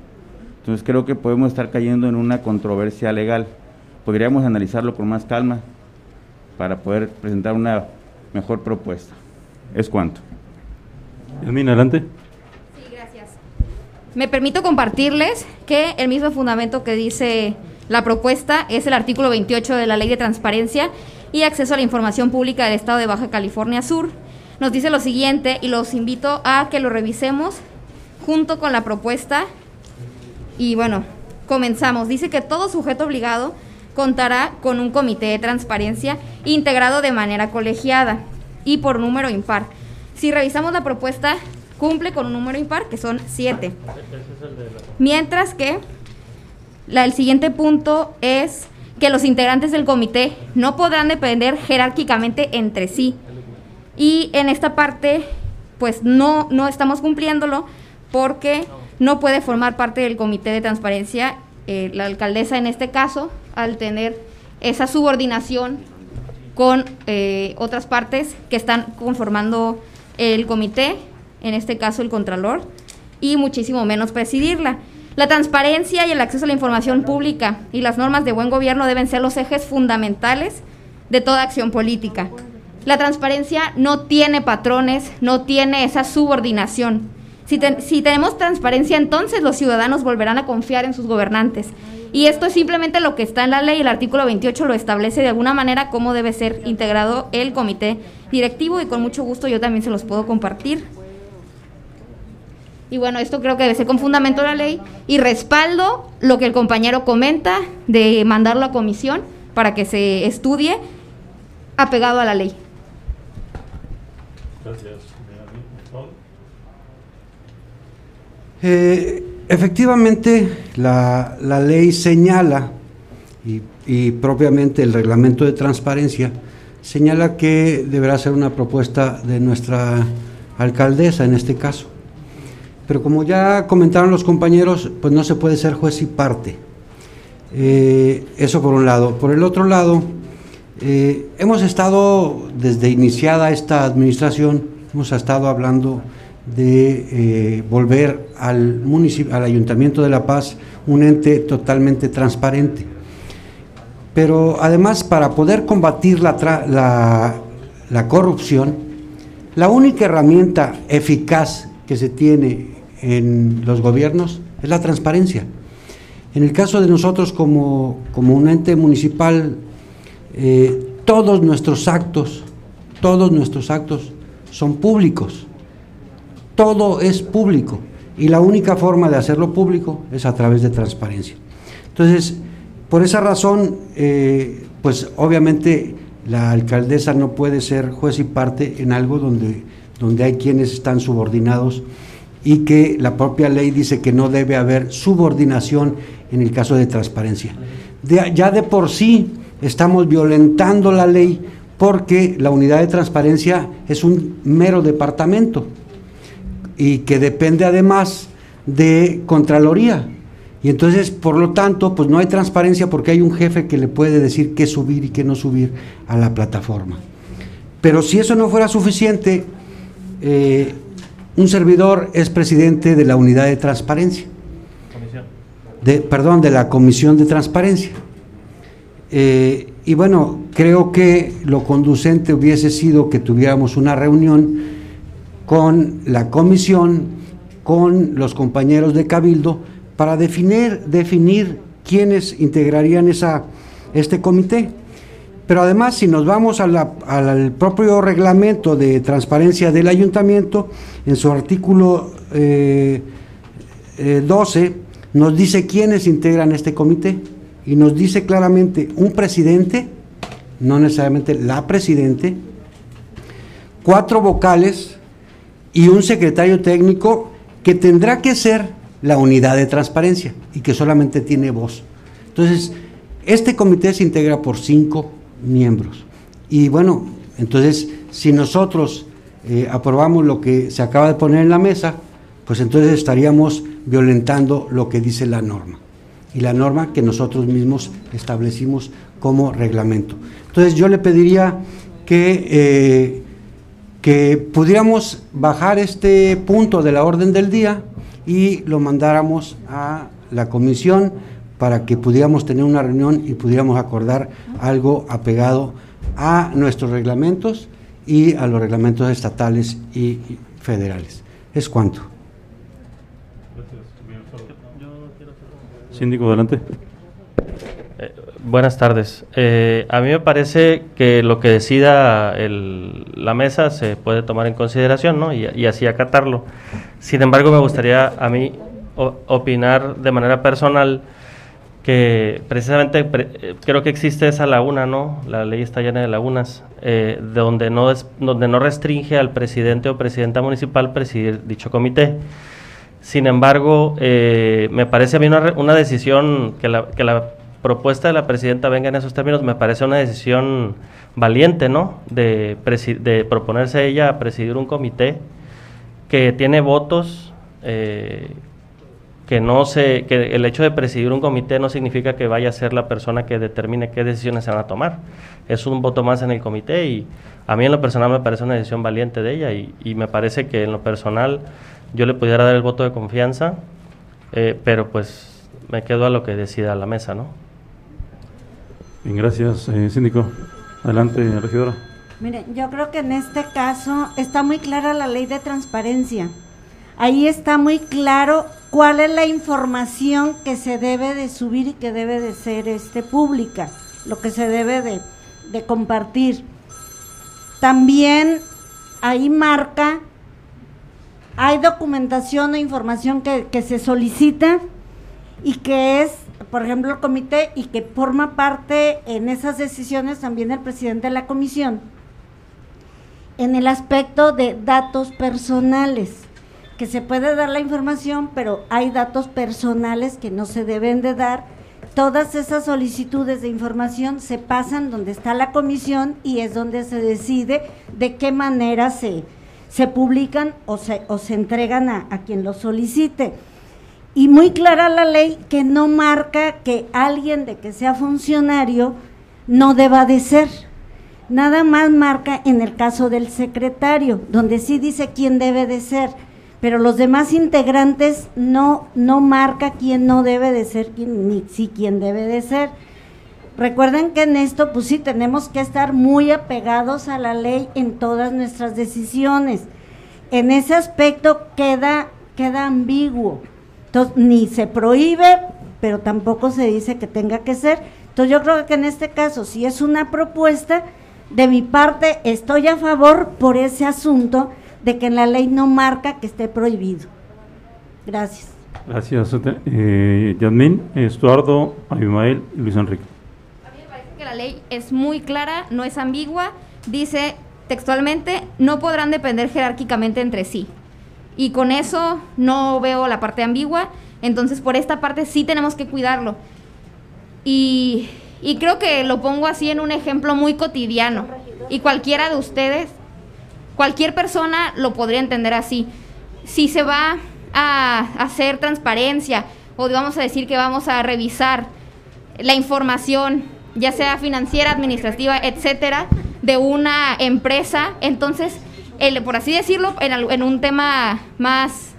Entonces creo que podemos estar cayendo en una controversia legal. Podríamos analizarlo con más calma para poder presentar una mejor propuesta. Es cuanto. Yasmin, adelante. Sí, gracias. Me permito compartirles que el mismo fundamento que dice la propuesta es el artículo 28 de la Ley de Transparencia y Acceso a la Información Pública del Estado de Baja California Sur. Nos dice lo siguiente y los invito a que lo revisemos junto con la propuesta y bueno, comenzamos. Dice que todo sujeto obligado contará con un comité de transparencia integrado de manera colegiada y por número impar. Si revisamos la propuesta, cumple con un número impar, que son siete. Mientras que el siguiente punto es que los integrantes del comité no podrán depender jerárquicamente entre sí. Y en esta parte, pues no, no estamos cumpliéndolo porque no puede formar parte del comité de transparencia eh, la alcaldesa en este caso, al tener esa subordinación con eh, otras partes que están conformando el comité, en este caso el Contralor, y muchísimo menos presidirla. La transparencia y el acceso a la información pública y las normas de buen gobierno deben ser los ejes fundamentales de toda acción política. La transparencia no tiene patrones, no tiene esa subordinación. Si, tenemos transparencia, entonces los ciudadanos volverán a confiar en sus gobernantes. Y esto es simplemente lo que está en la ley. El artículo 28 lo establece de alguna manera cómo debe ser integrado el comité directivo y con mucho gusto yo también se los puedo compartir. Y bueno, esto creo que debe ser con fundamento de la ley y respaldo lo que el compañero comenta de mandarlo a comisión para que se estudie apegado a la ley. Gracias. Eh, efectivamente, la, la ley señala, y, y propiamente el reglamento de transparencia, señala que deberá ser una propuesta de nuestra alcaldesa en este caso. Pero como ya comentaron los compañeros, pues no se puede ser juez y parte. Eh, eso por un lado. Por el otro lado, eh, hemos estado, desde iniciada esta administración, hemos estado hablando de eh, volver al, al Ayuntamiento de La Paz un ente totalmente transparente. Pero además, para poder combatir la, la corrupción, la única herramienta eficaz que se tiene en los gobiernos es la transparencia. En el caso de nosotros como, como un ente municipal, eh, todos nuestros actos, todos nuestros actos son públicos. Todo es público y la única forma de hacerlo público es a través de transparencia. Entonces, por esa razón, eh, pues obviamente la alcaldesa no puede ser juez y parte en algo donde, donde hay quienes están subordinados y que la propia ley dice que no debe haber subordinación en el caso de transparencia. ya de por sí estamos violentando la ley porque la unidad de transparencia es un mero departamento y que depende además de Contraloría. Y entonces, por lo tanto, pues no hay transparencia porque hay un jefe que le puede decir qué subir y qué no subir a la plataforma. Pero si eso no fuera suficiente, eh, un servidor es presidente de la unidad de transparencia. De, perdón, de la comisión de transparencia. Eh, y bueno, creo que lo conducente hubiese sido que tuviéramos una reunión con la comisión, con los compañeros de Cabildo, para definir, definir quiénes integrarían esa, este comité. Pero además, si nos vamos al propio reglamento de transparencia del ayuntamiento, en su artículo 12 eh, eh, nos dice quiénes integran este comité y nos dice claramente un presidente, no necesariamente la presidente, cuatro vocales y un secretario técnico que tendrá que ser la unidad de transparencia y que solamente tiene voz. Entonces, este comité se integra por cinco miembros. Y bueno, entonces, si nosotros eh, aprobamos lo que se acaba de poner en la mesa, pues entonces estaríamos violentando lo que dice la norma. Y la norma que nosotros mismos establecimos como reglamento. Entonces yo le pediría que, eh, que pudiéramos bajar este punto de la orden del día y lo mandáramos a la comisión para que pudiéramos tener una reunión y pudiéramos acordar algo apegado a nuestros reglamentos y a los reglamentos estatales y federales. Es cuanto. Síndico, adelante. Eh, buenas tardes. Eh, a mí me parece que lo que decida la mesa se puede tomar en consideración ¿no? y, así acatarlo. Sin embargo, me gustaría a mí opinar de manera personal que precisamente eh, creo que existe esa laguna, ¿no? La ley está llena de lagunas, eh, donde, no es, donde no restringe al presidente o presidenta municipal presidir dicho comité. Sin embargo, eh, me parece a mí una, una decisión que la, que la propuesta de la presidenta venga en esos términos, me parece una decisión valiente, ¿no? De, de proponerse ella a presidir un comité que tiene votos que no se, que el hecho de presidir un comité no significa que vaya a ser la persona que determine qué decisiones se van a tomar. Es un voto más en el comité y a mí en lo personal me parece una decisión valiente de ella y, me parece que en lo personal yo le pudiera dar el voto de confianza, eh, pero pues me quedo a lo que decida la mesa, ¿no? Bien, gracias, eh, síndico. Adelante, regidora. Mire, yo creo que en este caso está muy clara la ley de transparencia. Ahí está muy claro cuál es la información que se debe de subir y que debe de ser este pública, lo que se debe de, compartir. También ahí marca hay documentación o información que, que se solicita y que es, por ejemplo, el comité y que forma parte en esas decisiones también el presidente de la comisión, en el aspecto de datos personales, que se puede dar la información, pero hay datos personales que no se deben de dar. Todas esas solicitudes de información se pasan donde está la comisión y es donde se decide de qué manera se, se publican o se, se entregan a, a quien lo solicite y muy clara la ley que no marca que alguien de que sea funcionario no deba de ser. Nada más marca en el caso del secretario, donde sí dice quién debe de ser, pero los demás integrantes no no marca quién no debe de ser quién, ni sí quién debe de ser. Recuerden que en esto pues sí tenemos que estar muy apegados a la ley en todas nuestras decisiones. En ese aspecto queda queda ambiguo. Entonces, ni se prohíbe, pero tampoco se dice que tenga que ser. Entonces, yo creo que en este caso, si es una propuesta, de mi parte estoy a favor por ese asunto de que en la ley no marca que esté prohibido. Gracias. Gracias, eh, Yasmín, Estuardo, Abimael y Luis Enrique. A mí me parece que la ley es muy clara, no es ambigua, dice textualmente, no podrán depender jerárquicamente entre sí. Y con eso no veo la parte ambigua, entonces por esta parte sí tenemos que cuidarlo. Y, y creo que lo pongo así en un ejemplo muy cotidiano. Y cualquiera de ustedes, cualquier persona lo podría entender así. Si se va a hacer transparencia o vamos a decir que vamos a revisar la información, ya sea financiera, administrativa, etcétera, de una empresa, entonces, el, por así decirlo, en, en un tema más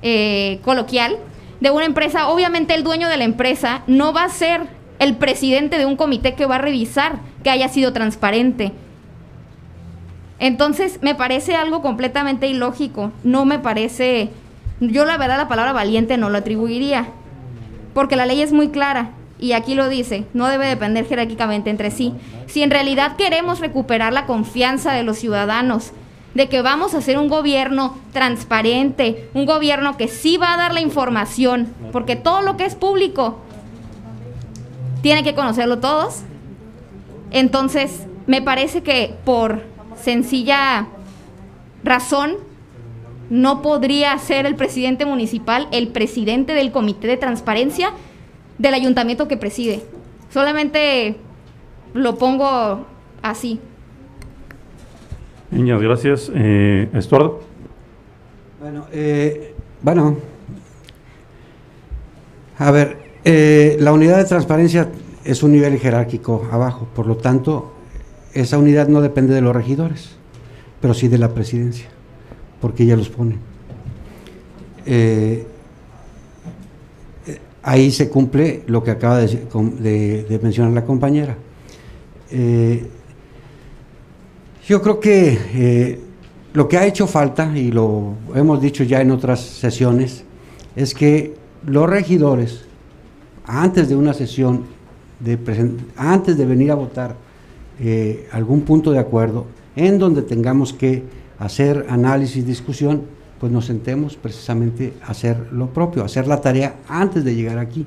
eh, coloquial, de una empresa, obviamente el dueño de la empresa no va a ser el presidente de un comité que va a revisar que haya sido transparente. Entonces, me parece algo completamente ilógico. No me parece. Yo, la verdad, la palabra valiente no lo atribuiría. Porque la ley es muy clara. Y aquí lo dice: no debe depender jerárquicamente entre sí. Si en realidad queremos recuperar la confianza de los ciudadanos, de que vamos a hacer un gobierno transparente, un gobierno que sí va a dar la información, porque todo lo que es público tiene que conocerlo todos. Entonces, me parece que por sencilla razón no podría ser el presidente municipal el presidente del comité de transparencia del ayuntamiento que preside. Solamente lo pongo así. Niñas, gracias. Eh, Estuardo. Bueno, eh, bueno, a ver, eh, la unidad de transparencia es un nivel jerárquico abajo, por lo tanto, esa unidad no depende de los regidores, pero sí de la presidencia, porque ella los pone. Eh, ahí se cumple lo que acaba de, de- mencionar la compañera. Eh, yo creo que eh, lo que ha hecho falta, y lo hemos dicho ya en otras sesiones, es que los regidores, antes de una sesión, de antes de venir a votar eh, algún punto de acuerdo, en donde tengamos que hacer análisis, discusión, pues nos sentemos precisamente a hacer lo propio, a hacer la tarea antes de llegar aquí.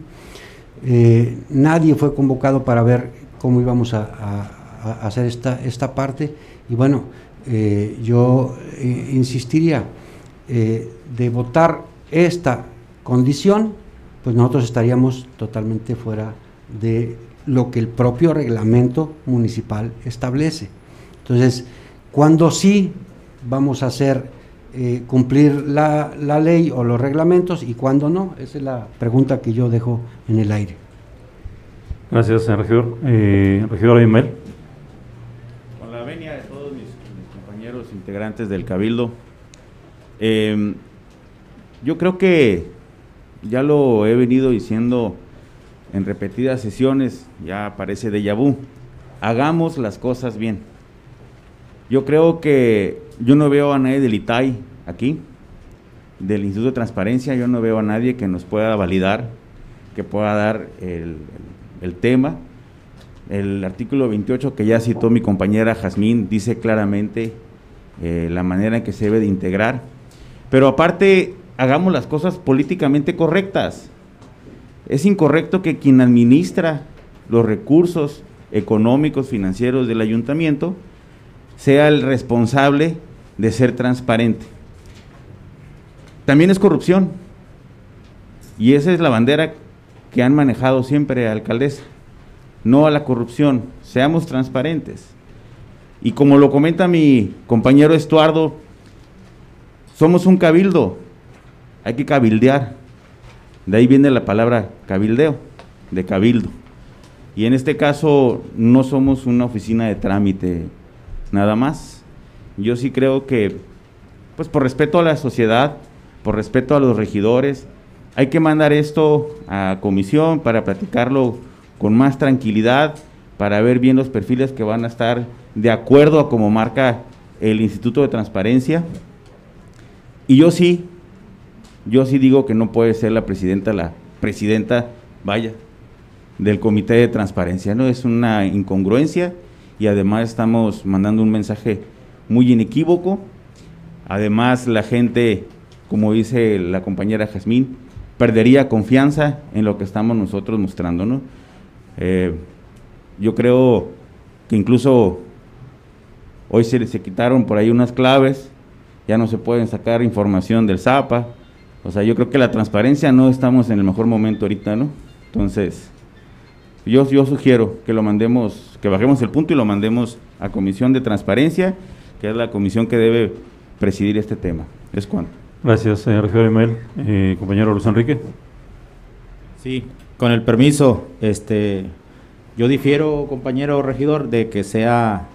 Eh, nadie fue convocado para ver cómo íbamos a, hacer esta, esta parte y bueno, eh, yo eh, insistiría de votar esta condición, pues nosotros estaríamos totalmente fuera de lo que el propio reglamento municipal establece. Entonces, cuando sí vamos a hacer eh, cumplir la, la ley o los reglamentos y cuando no, esa es la pregunta que yo dejo en el aire. Gracias, señor regidor. Eh, regidor Abimael. Con la venia de todos mis, mis compañeros integrantes del Cabildo, eh, yo creo que ya lo he venido diciendo en repetidas sesiones, ya parece déjà vu. Hagamos las cosas bien. Yo creo que yo no veo a nadie del ITAI aquí, del Instituto de Transparencia, yo no veo a nadie que nos pueda validar, que pueda dar el, el tema. El artículo 28 que ya citó mi compañera Jazmín dice claramente eh, la manera en que se debe de integrar. Pero aparte, hagamos las cosas políticamente correctas. Es incorrecto que quien administra los recursos económicos, financieros del ayuntamiento, sea el responsable de ser transparente. También es corrupción. Y esa es la bandera que han manejado siempre alcaldesa. No a la corrupción, seamos transparentes. Y como lo comenta mi compañero Estuardo, somos un cabildo, hay que cabildear. De ahí viene la palabra cabildeo, de cabildo. Y en este caso no somos una oficina de trámite nada más. Yo sí creo que, pues por respeto a la sociedad, por respeto a los regidores, hay que mandar esto a comisión para platicarlo con más tranquilidad, para ver bien los perfiles que van a estar de acuerdo a como marca el Instituto de Transparencia. Y yo sí, yo sí digo que no puede ser la presidenta la presidenta, vaya, del Comité de Transparencia, ¿no? Es una incongruencia y además estamos mandando un mensaje muy inequívoco. Además, la gente, como dice la compañera Jazmín, perdería confianza en lo que estamos nosotros mostrando, ¿no? Eh, yo creo que incluso hoy se, se quitaron por ahí unas claves, ya no se pueden sacar información del ZAPA, o sea, yo creo que la transparencia no estamos en el mejor momento ahorita, ¿no? Entonces, yo, yo sugiero que lo mandemos, que bajemos el punto y lo mandemos a Comisión de Transparencia, que es la comisión que debe presidir este tema. Es cuanto. Gracias, señor Emel. Eh, compañero Luis Enrique. Sí, con el permiso, este, yo difiero, compañero regidor, de que sea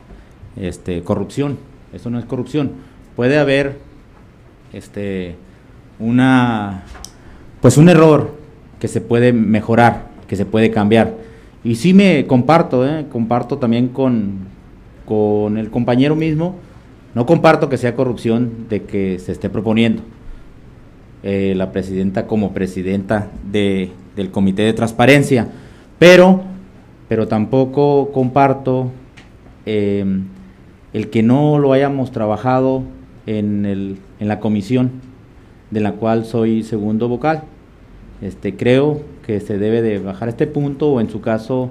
este, corrupción. Eso no es corrupción. Puede haber este, una, pues un error que se puede mejorar, que se puede cambiar. Y sí me comparto, ¿eh? comparto también con, con el compañero mismo, no comparto que sea corrupción de que se esté proponiendo eh, la presidenta como presidenta de, del Comité de Transparencia, pero, pero tampoco comparto eh, el que no lo hayamos trabajado en, el, en la comisión de la cual soy segundo vocal. Este, creo que se debe de bajar este punto o en su caso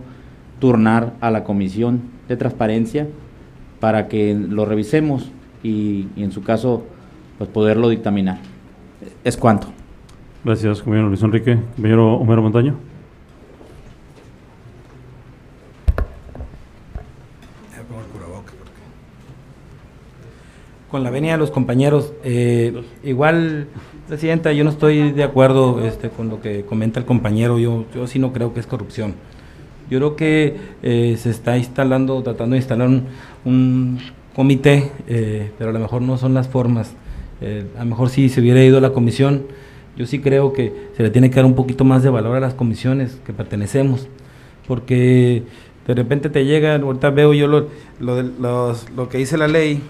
turnar a la comisión de transparencia para que lo revisemos y, y en su caso pues poderlo dictaminar. Es cuanto. Gracias, compañero Luis Enrique. Compañero Homero Montaño. Con la venia de los compañeros, eh, igual, Presidenta, yo no estoy de acuerdo este, con lo que comenta el compañero, yo, yo sí no creo que es corrupción. Yo creo que eh, se está instalando, tratando de instalar un, comité, eh, pero a lo mejor no son las formas. A lo mejor si se hubiera ido a la comisión, yo sí creo que se le tiene que dar un poquito más de valor a las comisiones que pertenecemos, porque de repente te llega, ahorita veo yo lo, lo, los- lo que dice la ley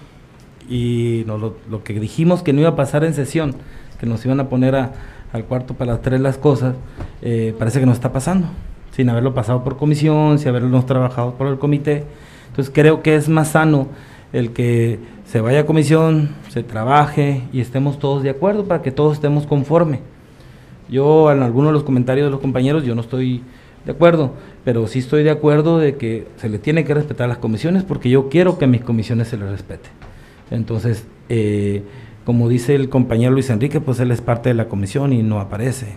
y no, lo, lo que dijimos que no iba a pasar en sesión, que nos iban a poner a- al cuarto para las tres las cosas, eh, parece que no está pasando, sin haberlo pasado por comisión, sin haberlo trabajado por el comité. Entonces creo que es más sano el que se vaya a comisión, se trabaje y estemos todos de acuerdo para que todos estemos conforme. Yo en algunos de los comentarios de los compañeros yo no estoy de acuerdo, pero sí estoy de acuerdo de que se le tiene que respetar las comisiones porque yo quiero que mis comisiones se les respete. Entonces, eh, como dice el compañero Luis Enrique, pues él es parte de la comisión y no aparece.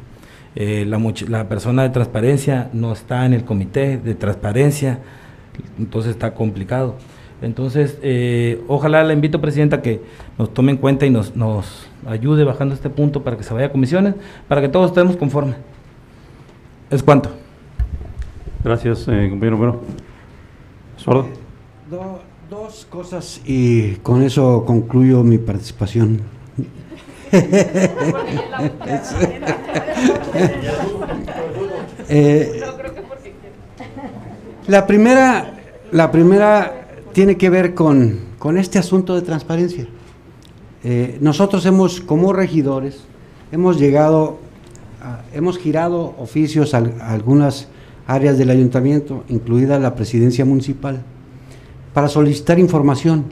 Eh, la, la persona de transparencia no está en el comité de transparencia, entonces está complicado. Entonces, eh, ojalá le invito, Presidenta, que nos tome en cuenta y nos, ayude bajando este punto para que se vaya a comisiones, para que todos estemos conformes. Es cuanto. Gracias, eh, compañero Homero. Sordo. Cosas y con eso concluyo mi participación. Eh, la primera, la primera tiene que ver con, con este asunto de transparencia. Eh, nosotros hemos, como regidores, hemos llegado, a- hemos girado oficios a, a algunas áreas del ayuntamiento, incluida la presidencia municipal, para solicitar información.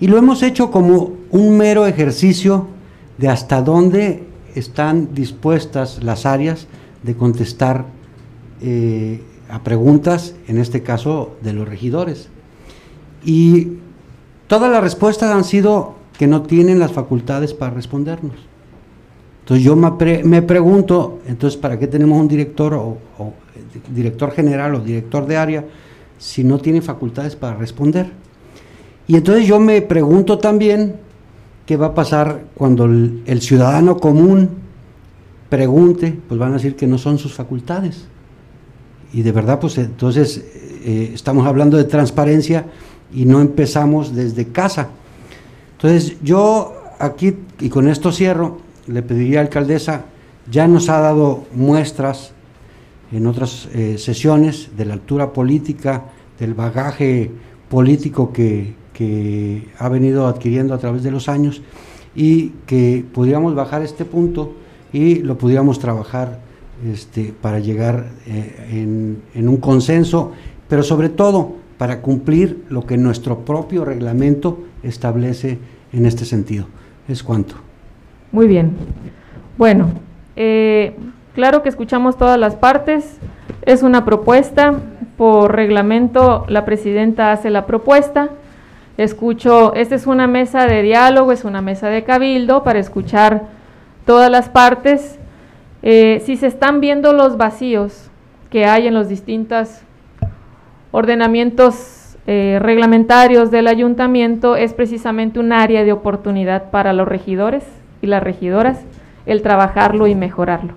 Y lo hemos hecho como un mero ejercicio de hasta dónde están dispuestas las áreas de contestar eh, a preguntas, en este caso de los regidores. Y todas las respuestas han sido que no tienen las facultades para respondernos. Entonces yo me, pregunto, entonces, ¿para qué tenemos un director o, director general o director de área si no tiene facultades para responder? Y entonces yo me pregunto también qué va a pasar cuando el, ciudadano común pregunte, pues van a decir que no son sus facultades. Y de verdad, pues entonces eh, estamos hablando de transparencia y no empezamos desde casa. Entonces yo aquí, y con esto cierro, le pediría a la alcaldesa, ya nos ha dado muestras en otras eh, sesiones de la altura política, del bagaje político que, que ha venido adquiriendo a través de los años y que pudiéramos bajar este punto y lo pudiéramos trabajar este, para llegar eh, en, en, un consenso, pero sobre todo para cumplir lo que nuestro propio reglamento establece en este sentido. Es cuanto. Muy bien. Bueno, eh, claro que escuchamos todas las partes. Es una propuesta. Por reglamento, la presidenta hace la propuesta. Escucho, esta es una mesa de diálogo, es una mesa de cabildo para escuchar todas las partes. Eh, si se están viendo los vacíos que hay en los distintos ordenamientos eh, reglamentarios del ayuntamiento, es precisamente un área de oportunidad para los regidores y las regidoras el trabajarlo y mejorarlo.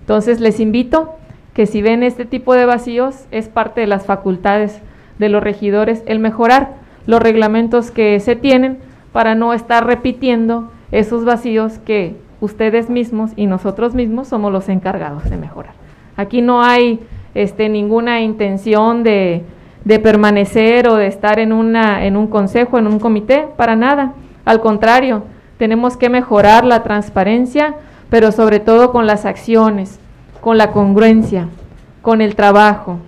Entonces les invito que si ven este tipo de vacíos, es parte de las facultades de los regidores el mejorar los reglamentos que se tienen para no estar repitiendo esos vacíos que ustedes mismos y nosotros mismos somos los encargados de mejorar. Aquí no hay este, ninguna intención de, de permanecer o de estar en, una, en un consejo, en un comité, para nada. Al contrario, tenemos que mejorar la transparencia, pero sobre todo con las acciones, con la congruencia, con el trabajo.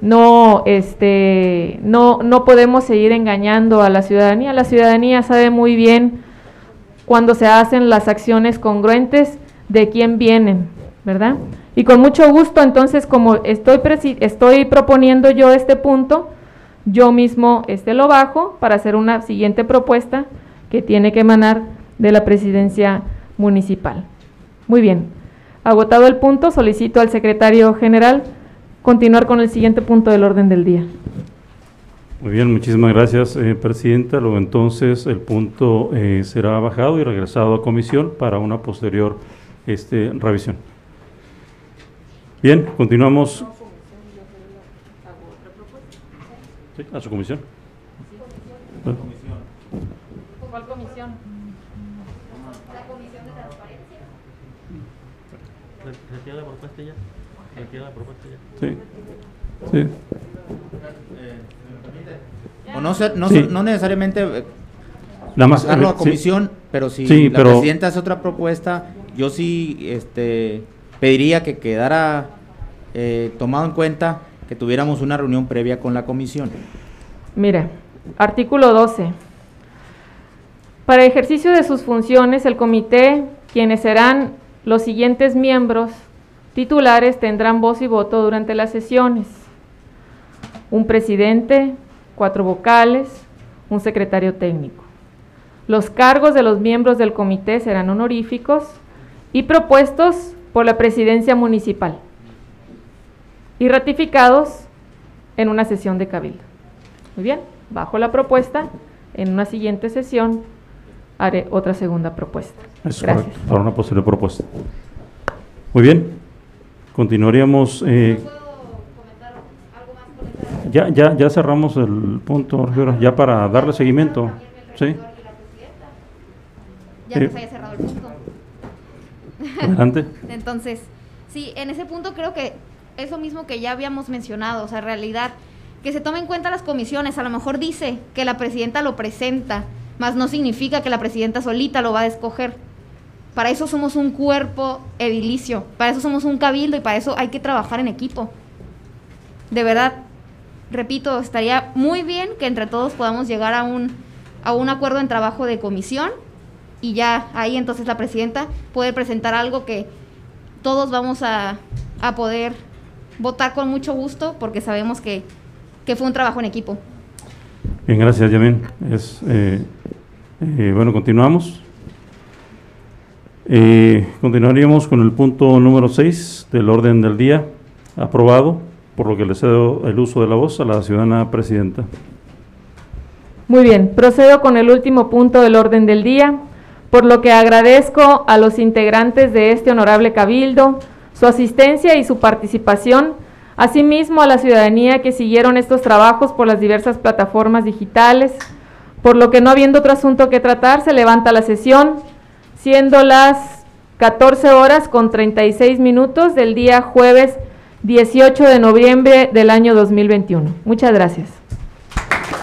No, este, no, no podemos seguir engañando a la ciudadanía. La ciudadanía sabe muy bien cuando se hacen las acciones congruentes de quién vienen, ¿verdad? Y con mucho gusto, entonces, como estoy, estoy proponiendo yo este punto, yo mismo este lo bajo para hacer una siguiente propuesta que tiene que emanar de la presidencia municipal. Muy bien. Agotado el punto, solicito al secretario general continuar con el siguiente punto del orden del día. Muy bien, muchísimas gracias, eh, Presidenta. Luego entonces el punto eh, será bajado y regresado a comisión para una posterior este, revisión. Bien, continuamos. ¿Sí? ¿A su comisión? ¿Cuál comisión? ¿Retira la propuesta ya? ¿Retira la propuesta ya? Sí. Sí. O no, no, sí. no necesariamente eh, Nada más, pasarlo a comisión, sí. pero si sí, la pero, presidenta hace otra propuesta, yo sí este, pediría que quedara eh, tomado en cuenta que tuviéramos una reunión previa con la comisión. Mire, artículo 12. Para ejercicio de sus funciones, el comité, quienes serán los siguientes miembros titulares tendrán voz y voto durante las sesiones. Un presidente, cuatro vocales, un secretario técnico. Los cargos de los miembros del comité serán honoríficos y propuestos por la presidencia municipal y ratificados en una sesión de cabildo. Muy bien, bajo la propuesta, en una siguiente sesión haré otra segunda propuesta. Es Gracias. Correcto, para una posterior propuesta. Muy bien, continuaríamos. Eh, ya, ya, ya cerramos el punto, ya para darle seguimiento. ¿Sí? Ya eh, se haya cerrado el punto. Adelante. Entonces, sí, en ese punto creo que es lo mismo que ya habíamos mencionado, o sea, realidad, que se tome en cuenta las comisiones, a lo mejor dice que la presidenta lo presenta, más no significa que la presidenta solita lo va a escoger. Para eso somos un cuerpo edilicio, para eso somos un cabildo y para eso hay que trabajar en equipo. De verdad, repito, estaría muy bien que entre todos podamos llegar a un, a un acuerdo en trabajo de comisión y ya ahí entonces la presidenta puede presentar algo que todos vamos a, a poder votar con mucho gusto porque sabemos que, que fue un trabajo en equipo. Bien, gracias, Yamin. Es, eh, eh, bueno, continuamos. Eh, continuaríamos con el punto número 6 del orden del día, aprobado, por lo que le cedo el uso de la voz a la ciudadana presidenta. Muy bien, procedo con el último punto del orden del día, por lo que agradezco a los integrantes de este honorable cabildo su asistencia y su participación, asimismo a la ciudadanía que siguieron estos trabajos por las diversas plataformas digitales, por lo que no habiendo otro asunto que tratar, se levanta la sesión, siendo las 14 horas con 36 minutos del día jueves 18 de noviembre del año 2021. Muchas gracias.